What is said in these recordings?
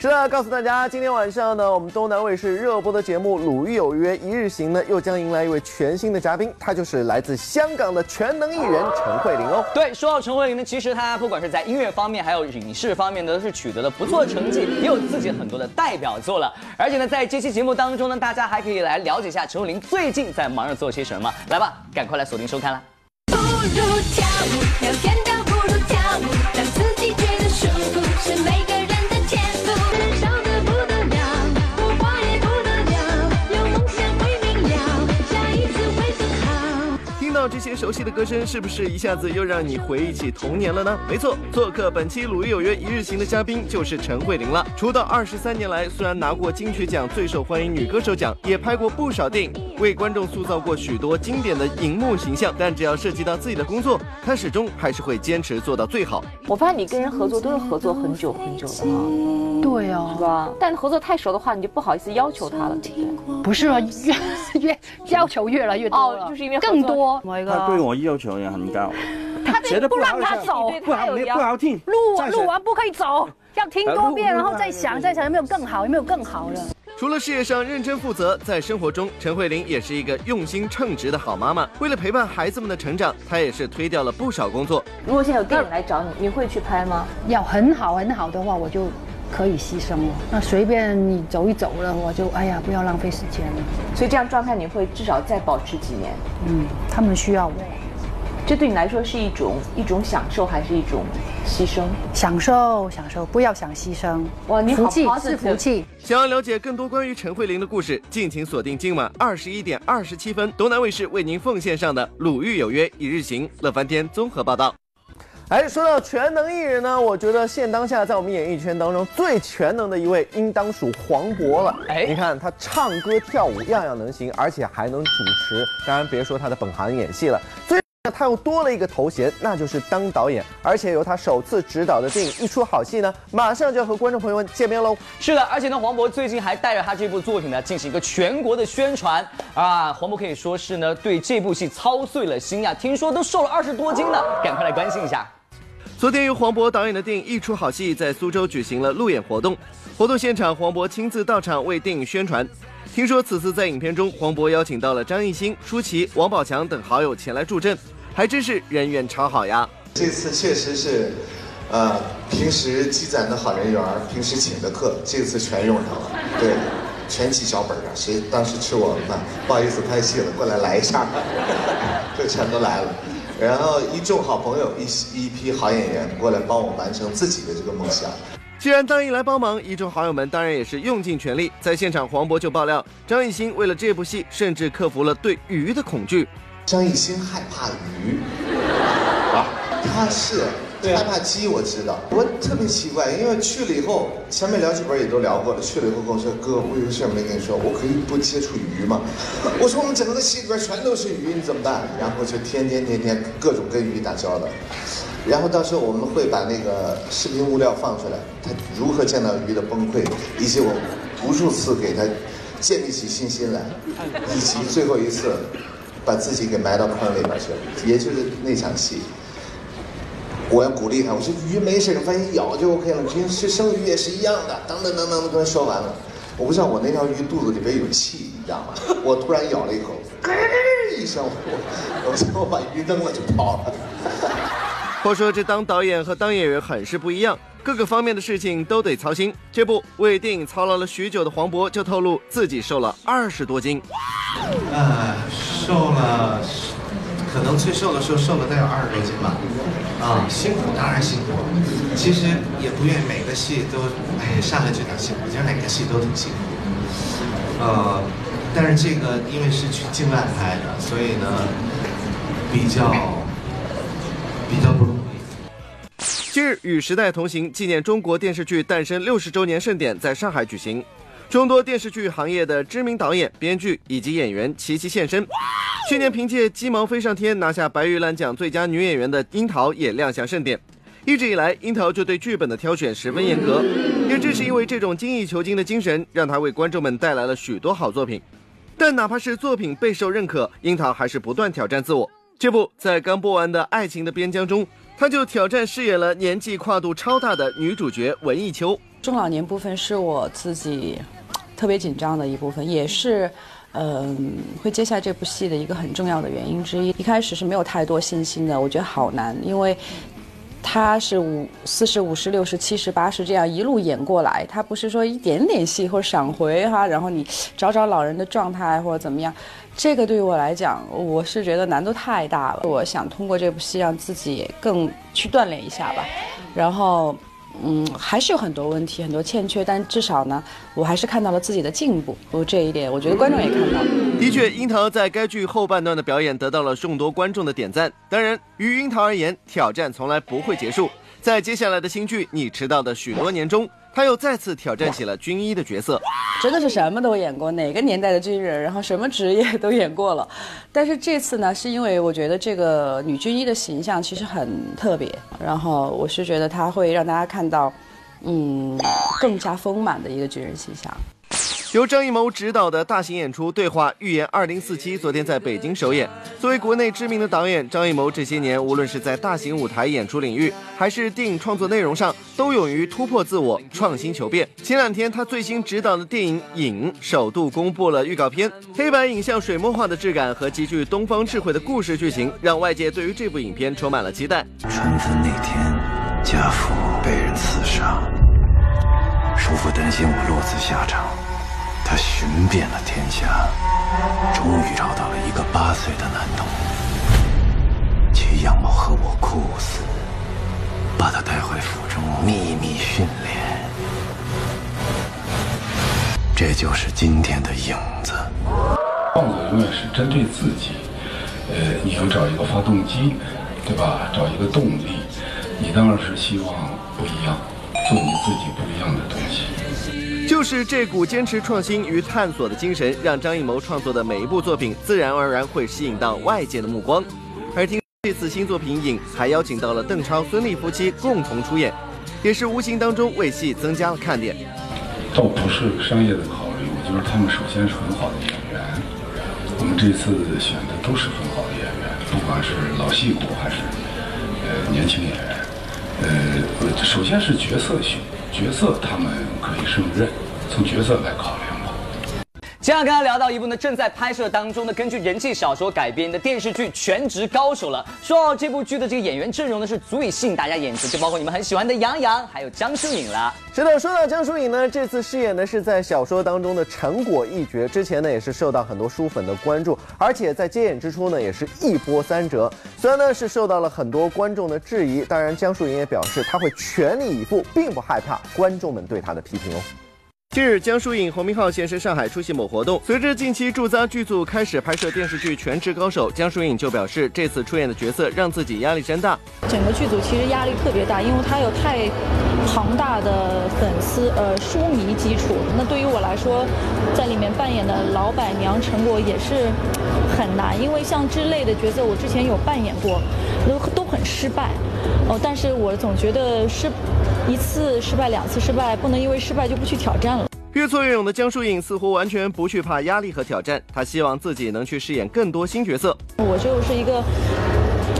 是的，告诉大家，今天晚上呢，我们东南卫视热播的节目《鲁豫有约一日行》呢，又将迎来一位全新的嘉宾，他就是来自香港的全能艺人陈慧琳哦。对，说到陈慧琳呢，其实她不管是在音乐方面，还有影视方面呢，都是取得了不错的成绩，也有自己很多的代表作了。而且呢，在这期节目当中呢，大家还可以来了解一下陈慧琳最近在忙着做些什么。来吧，赶快来锁定收看啦！不如跳舞，聊天倒不如跳舞，舒些熟悉的歌声是不是一下子又让你回忆起童年了呢？没错，做客本期《鲁豫有约一日行》的嘉宾就是陈慧琳了。出道二十三年来，虽然拿过金曲奖最受欢迎女歌手奖，也拍过不少电影，为观众塑造过许多经典的荧幕形象，但只要涉及到自己的工作，她始终还是会坚持做到最好。我发现你跟人合作都是合作很久很久的啊。对哦，是吧？但合作太熟的话，你就不好意思要求他了，对不对？不是啊，越 越要求越来越多哦，就是因为更多。他对我要求也很高，他不让他走，不好不好听，录录完不可以走，要听多遍，然后再想再想有没有更好，有没有更好的。除了事业上认真负责，在生活中，陈慧琳也是一个用心称职的好妈妈。为了陪伴孩子们的成长，她也是推掉了不少工作。如果现在有电影来找你，你会去拍吗？要很好很好的话，我就。可以牺牲了，那随便你走一走了，我就哎呀，不要浪费时间了。所以这样状态你会至少再保持几年？嗯，他们需要我，这对你来说是一种一种享受还是一种牺牲？享受，享受，不要想牺牲。哇，你福气是福气。想要了解更多关于陈慧琳的故事，敬请锁定今晚二十一点二十七分，东南卫视为您奉献上的《鲁豫有约一日行》乐翻天综合报道。哎，说到全能艺人呢，我觉得现当下在我们演艺圈当中最全能的一位，应当属黄渤了。哎，你看他唱歌跳舞样样能行，而且还能主持，当然别说他的本行演戏了，最他又多了一个头衔，那就是当导演，而且由他首次执导的电影一出好戏呢，马上就要和观众朋友们见面喽。是的，而且呢，黄渤最近还带着他这部作品呢进行一个全国的宣传啊，黄渤可以说是呢对这部戏操碎了心呀，听说都瘦了二十多斤呢，赶快来关心一下。昨天由黄渤导演的电影《一出好戏》在苏州举行了路演活动，活动现场黄渤亲自到场为电影宣传。听说此次在影片中，黄渤邀请到了张艺兴、舒淇、王宝强等好友前来助阵，还真是人缘超好呀。这次确实是，呃，平时积攒的好人缘，平时请的客，这次全用上了。对，全记脚本上，谁当时吃我们饭，不好意思拍戏了，过来来一下，这全都来了。然后一众好朋友，一一批好演员过来帮我完成自己的这个梦想。既然答应来帮忙，一众好友们当然也是用尽全力。在现场，黄渤就爆料，张艺兴为了这部戏，甚至克服了对鱼的恐惧。张艺兴害怕鱼啊？他是。害怕鸡我知道，我特别奇怪，因为去了以后，前面聊几本也都聊过了。去了以后跟我说：“哥，我有个事没跟你说，我可以不接触鱼吗？” 我说：“我们整个戏里边全都是鱼，你怎么办？”然后就天天天天各种跟鱼打交道。然后到时候我们会把那个视频物料放出来，他如何见到鱼的崩溃，以及我无数次给他建立起信心来，以及最后一次把自己给埋到坑里边去了，也就是那场戏。我要鼓励他，我说鱼没事，反正咬就 OK 了。平时生鱼也是一样的。等等等等，跟他说完了，我不知道我那条鱼肚子里边有气，你知道吗？我突然咬了一口，咯一声，我我我把鱼扔了就跑了。话说这当导演和当演员很是不一样，各个方面的事情都得操心。这不为电影操劳了许久的黄渤就透露自己瘦了二十多斤。呃，瘦了。可能最瘦的时候瘦了得有二十多斤吧，啊，辛苦当然辛苦，其实也不愿意每个戏都，哎，上来就讲辛苦，其实每个戏都挺辛苦，呃，但是这个因为是去境外拍的，所以呢，比较比较不容易。今日与时代同行纪念中国电视剧诞生六十周年盛典在上海举行。众多电视剧行业的知名导演、编剧以及演员齐齐现身。去年凭借《鸡毛飞上天》拿下白玉兰奖最佳女演员的樱桃也亮相盛典。一直以来，樱桃就对剧本的挑选十分严格，也正是因为这种精益求精的精神，让她为观众们带来了许多好作品。但哪怕是作品备受认可，樱桃还是不断挑战自我。这不在刚播完的《爱情的边疆》中。她就挑战饰演了年纪跨度超大的女主角文艺秋。中老年部分是我自己特别紧张的一部分，也是，嗯，会接下这部戏的一个很重要的原因之一。一开始是没有太多信心的，我觉得好难，因为。他是五四十五十六十七十八十这样一路演过来，他不是说一点点戏或者闪回哈，然后你找找老人的状态或者怎么样，这个对于我来讲，我是觉得难度太大了。我想通过这部戏让自己更去锻炼一下吧，然后。嗯，还是有很多问题，很多欠缺，但至少呢，我还是看到了自己的进步。不，这一点，我觉得观众也看到。的确，樱桃在该剧后半段的表演得到了众多观众的点赞。当然，于樱桃而言，挑战从来不会结束。在接下来的新剧《你迟到的许多年》中。他又再次挑战起了军医的角色，真的是什么都演过，哪个年代的军人，然后什么职业都演过了。但是这次呢，是因为我觉得这个女军医的形象其实很特别，然后我是觉得她会让大家看到，嗯，更加丰满的一个军人形象。由张艺谋执导的大型演出《对话预言二零四七》昨天在北京首演。作为国内知名的导演，张艺谋这些年无论是在大型舞台演出领域，还是电影创作内容上，都勇于突破自我、创新求变。前两天，他最新执导的电影《影》首度公布了预告片，黑白影像水墨画的质感和极具东方智慧的故事剧情，让外界对于这部影片充满了期待。春分那天，家父被人刺杀，叔父担心我落此下场。他寻遍了天下，终于找到了一个八岁的男童，其样貌和我酷似，把他带回府中秘密训练。这就是今天的影子。创作永远是针对自己，呃，你要找一个发动机，对吧？找一个动力，你当然是希望不一样，做你自己不一样的东西。就是这股坚持创新与探索的精神，让张艺谋创作的每一部作品自然而然会吸引到外界的目光。而听这次新作品《影》还邀请到了邓超、孙俪夫妻共同出演，也是无形当中为戏增加了看点。倒不是商业的考虑，我觉得他们首先是很好的演员。我们这次选的都是很好的演员，不管是老戏骨还是呃年轻演员。呃，首先是角色选角色，他们可以胜任。从角色来考虑吧。接下来跟他聊到一部呢正在拍摄当中的根据人气小说改编的电视剧《全职高手》了。说到这部剧的这个演员阵容呢，是足以吸引大家眼球，就包括你们很喜欢的杨洋，还有江疏影了。是的，说到江疏影呢，这次饰演的是在小说当中的陈果一角，之前呢也是受到很多书粉的关注，而且在接演之初呢也是一波三折。虽然呢是受到了很多观众的质疑，当然江疏影也表示他会全力以赴，并不害怕观众们对他的批评哦。近日，江疏影、侯明昊现身上海出席某活动。随着近期驻扎剧组开始拍摄电视剧《全职高手》，江疏影就表示，这次出演的角色让自己压力山大。整个剧组其实压力特别大，因为他有太庞大的粉丝呃书迷基础。那对于我来说，在里面扮演的老板娘陈果也是很难，因为像这类的角色，我之前有扮演过，都都很失败。哦，但是我总觉得失一次失败，两次失败，不能因为失败就不去挑战了。越挫越勇的江疏影似乎完全不惧怕压力和挑战，她希望自己能去饰演更多新角色。我就是一个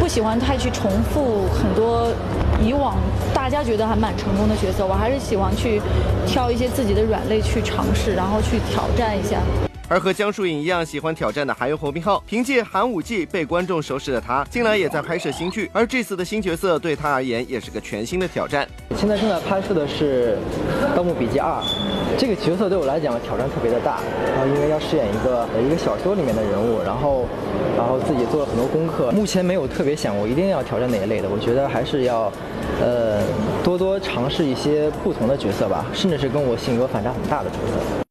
不喜欢太去重复很多以往大家觉得还蛮成功的角色，我还是喜欢去挑一些自己的软肋去尝试，然后去挑战一下。而和江疏影一样喜欢挑战的还有侯明昊，凭借《寒武纪》被观众熟识的他，近来也在拍摄新剧，而这次的新角色对他而言也是个全新的挑战。现在正在拍摄的是《盗墓笔记二》，这个角色对我来讲挑战特别的大，然后因为要饰演一个一个小说里面的人物，然后然后自己做了很多功课，目前没有特别想过一定要挑战哪一类的，我觉得还是要呃多多尝试一些不同的角色吧，甚至是跟我性格反差很大的角色。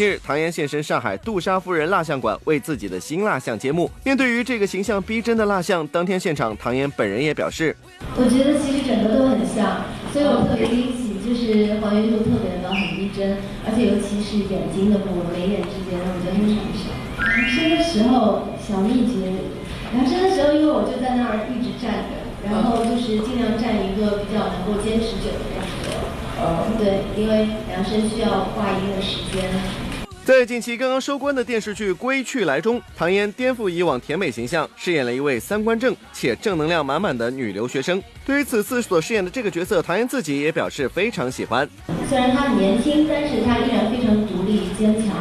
近日，唐嫣现身上海杜莎夫人蜡像馆，为自己的新蜡像揭幕。面对于这个形象逼真的蜡像，当天现场，唐嫣本人也表示：“我觉得其实整个都很像，所以我特别惊喜，就是还原度特别的高，很逼真，而且尤其是眼睛的部位，眉眼之间，我觉得非常像。量身的时候小秘诀，量身的时候，因为我就在那儿一直站着，然后就是尽量站一个比较能够坚持久的样子。嗯，对，因为量身需要画一定的时间。”在近期刚刚收官的电视剧《归去来》中，唐嫣颠覆以往甜美形象，饰演了一位三观正且正能量满满的女留学生。对于此次所饰演的这个角色，唐嫣自己也表示非常喜欢。虽然她很年轻，但是她依然非常独立坚强，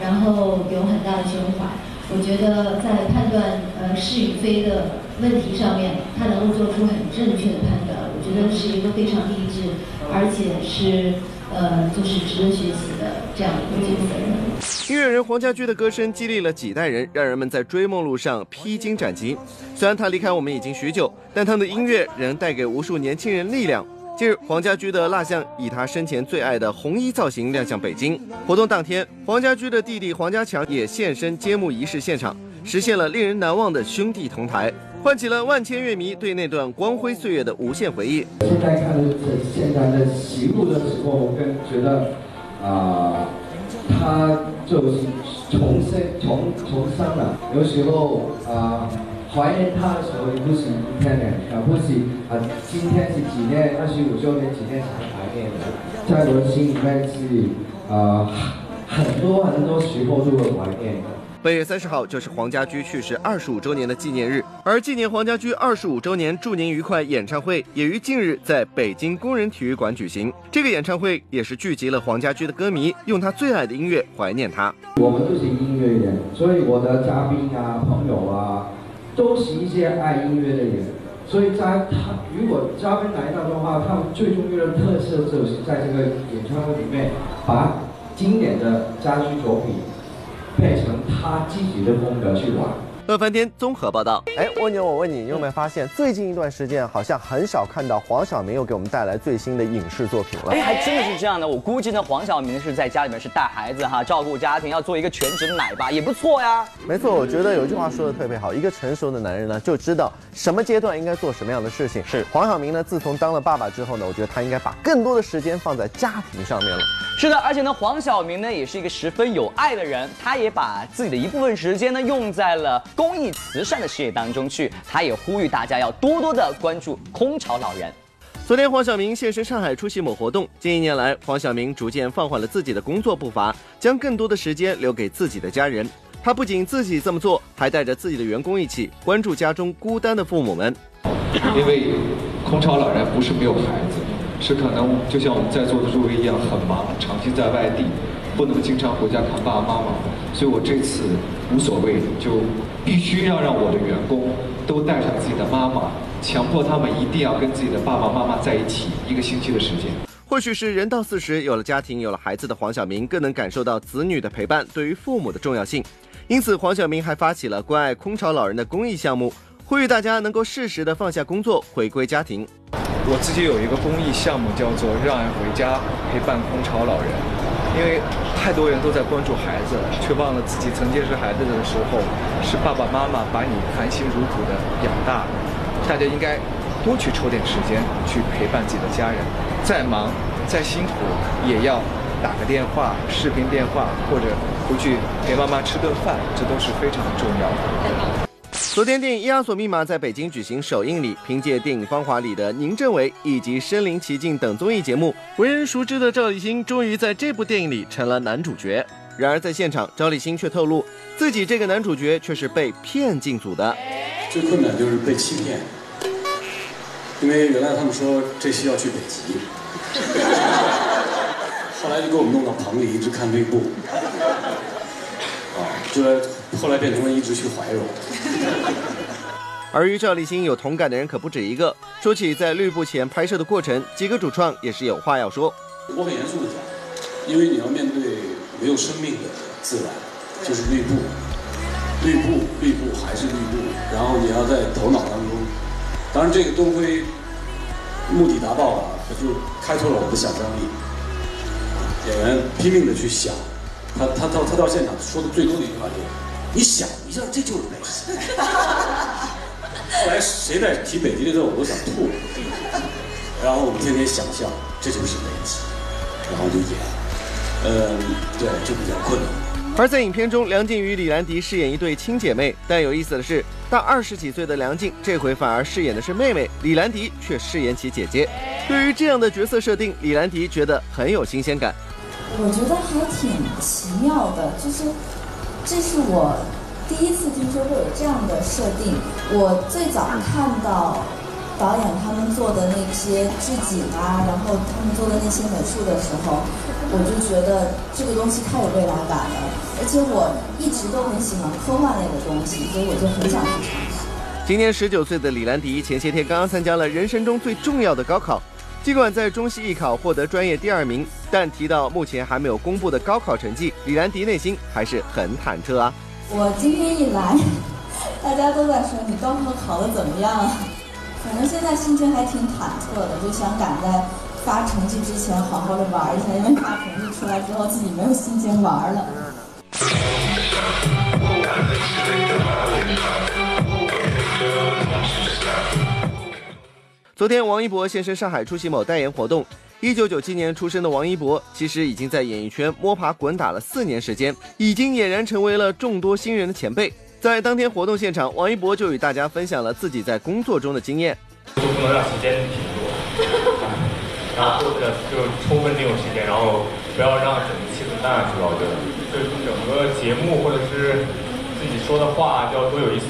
然后有很大的胸怀。我觉得在判断呃是与非的问题上面，她能够做出很正确的判断，我觉得是一个非常励志，而且是。呃，就是值得学习这样一个角色。音乐人黄家驹的歌声激励了几代人，让人们在追梦路上披荆斩棘。虽然他离开我们已经许久，但他的音乐仍带给无数年轻人力量。近日，黄家驹的蜡像以他生前最爱的红衣造型亮相北京。活动当天，黄家驹的弟弟黄家强也现身揭幕仪式现场，实现了令人难忘的兄弟同台。唤起了万千乐迷对那段光辉岁月的无限回忆。现在看的现在的喜怒的时候，我更觉得啊，他就是重生重重生了。有时候啊，怀念他的时候也，不是一天两天，不是啊，今天是几年二十五周年，几天才怀念的，在我的心里面是啊，很多很多时候都会怀念的。本月三十号就是黄家驹去世二十五周年的纪念日，而纪念黄家驹二十五周年祝您愉快演唱会也于近日在北京工人体育馆举行。这个演唱会也是聚集了黄家驹的歌迷，用他最爱的音乐怀念他。我们都是音乐人，所以我的嘉宾啊、朋友啊，都是一些爱音乐的人。所以在他如果嘉宾来到的话，他们最重要的特色就是在这个演唱会里面，把经典的家居作品。变成他自己的风格去玩。乐翻天综合报道。哎，蜗牛，我问你，你有没有发现最近一段时间好像很少看到黄晓明又给我们带来最新的影视作品了？哎，还真的是这样的。我估计呢，黄晓明是在家里面是带孩子哈，照顾家庭，要做一个全职奶爸，也不错呀。没错，我觉得有句话说的特别好，一个成熟的男人呢，就知道什么阶段应该做什么样的事情。是黄晓明呢，自从当了爸爸之后呢，我觉得他应该把更多的时间放在家庭上面了。是的，而且呢，黄晓明呢也是一个十分有爱的人，他也把自己的一部分时间呢用在了公益慈善的事业当中去。他也呼吁大家要多多的关注空巢老人。昨天，黄晓明现身上海出席某活动。近一年来，黄晓明逐渐放缓了自己的工作步伐，将更多的时间留给自己的家人。他不仅自己这么做，还带着自己的员工一起关注家中孤单的父母们。因为空巢老人不是没有孩子。是可能就像我们在座的诸位一样很忙，长期在外地，不能经常回家看爸爸妈妈，所以我这次无所谓，就必须要让我的员工都带上自己的妈妈，强迫他们一定要跟自己的爸爸妈妈在一起一个星期的时间。或许是人到四十，有了家庭，有了孩子的黄晓明更能感受到子女的陪伴对于父母的重要性，因此黄晓明还发起了关爱空巢老人的公益项目，呼吁大家能够适时的放下工作，回归家庭。我自己有一个公益项目，叫做“让爱回家”，陪伴空巢老人。因为太多人都在关注孩子，却忘了自己曾经是孩子的时候，是爸爸妈妈把你含辛茹苦的养大。大家应该多去抽点时间去陪伴自己的家人，再忙再辛苦，也要打个电话、视频电话，或者回去陪妈妈吃顿饭，这都是非常重要的。昨天，电影《伊阿索密码》在北京举行首映礼。凭借电影《芳华》里的宁政伟以及《身临其境》等综艺节目，为人熟知的赵立新终于在这部电影里成了男主角。然而，在现场，赵立新却透露，自己这个男主角却是被骗进组的。最困难就是被欺骗，因为原来他们说这戏要去北极，后来就给我们弄到棚里一直看内部，啊，就后来变成了一直去怀柔。而与赵立新有同感的人可不止一个。说起在绿布前拍摄的过程，几个主创也是有话要说。我很严肃的讲，因为你要面对没有生命的自然，就是绿布，绿布，绿布还是绿布，然后你要在头脑当中，当然这个东辉目的达到了，就开拓了我的想象力。演员拼命的去想，他他到他到现场说的最多的一句话就是：“你想一下，这就是北极。”后来谁在提北极的时候，我都想吐。然后我们天天想象，这就是北极，然后就演。嗯，对，就比较困难。而在影片中，梁静与李兰迪饰演一对亲姐妹，但有意思的是，大二十几岁的梁静这回反而饰演的是妹妹，李兰迪却饰演起姐姐。对于这样的角色设定，李兰迪觉得很有新鲜感。我觉得还挺奇妙的，就是这是我第一次听说会有这样的设定。我最早看到导演他们做的那些置景啊，然后他们做的那些美术的时候，我就觉得这个东西太有未来感了。而且我一直都很喜欢科幻类的东西，所以我就很想去尝试。今年十九岁的李兰迪前些天刚刚参加了人生中最重要的高考，尽管在中戏艺考获得专业第二名，但提到目前还没有公布的高考成绩，李兰迪内心还是很忐忑啊。我今天一来，大家都在说你高考考得怎么样啊？反正现在心情还挺忐忑的，就想赶在发成绩之前好好的玩一下，因为发成绩出来之后自己没有心情玩了。昨天，王一博现身上海出席某代言活动。一九九七年出生的王一博，其实已经在演艺圈摸爬滚打了四年时间，已经俨然成为了众多新人的前辈。在当天活动现场，王一博就与大家分享了自己在工作中的经验。就不能让时间停住，然后或者就充分利用时间，然后不要让整个气氛淡下去了。我觉得，就是整个节目或者是自己说的话，就要多有意思，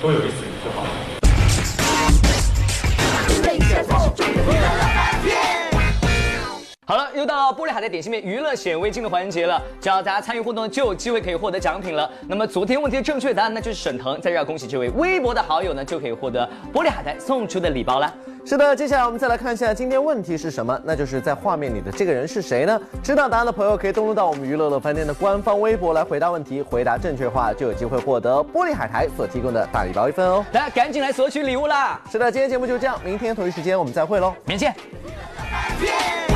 多有意思就好了。好了，又到了玻璃海苔点心面娱乐显微镜的环节了。只要大家参与互动，就有机会可以获得奖品了。那么昨天问题的正确答案，那就是沈腾。在这要恭喜这位微博的好友呢，就可以获得玻璃海苔送出的礼包啦。是的，接下来我们再来看一下今天问题是什么，那就是在画面里的这个人是谁呢？知道答案的朋友可以登录到我们娱乐乐饭店的官方微博来回答问题，回答正确话就有机会获得玻璃海苔所提供的大礼包一份哦。大家赶紧来索取礼物啦！是的，今天节目就这样，明天同一时间我们再会喽，明天见。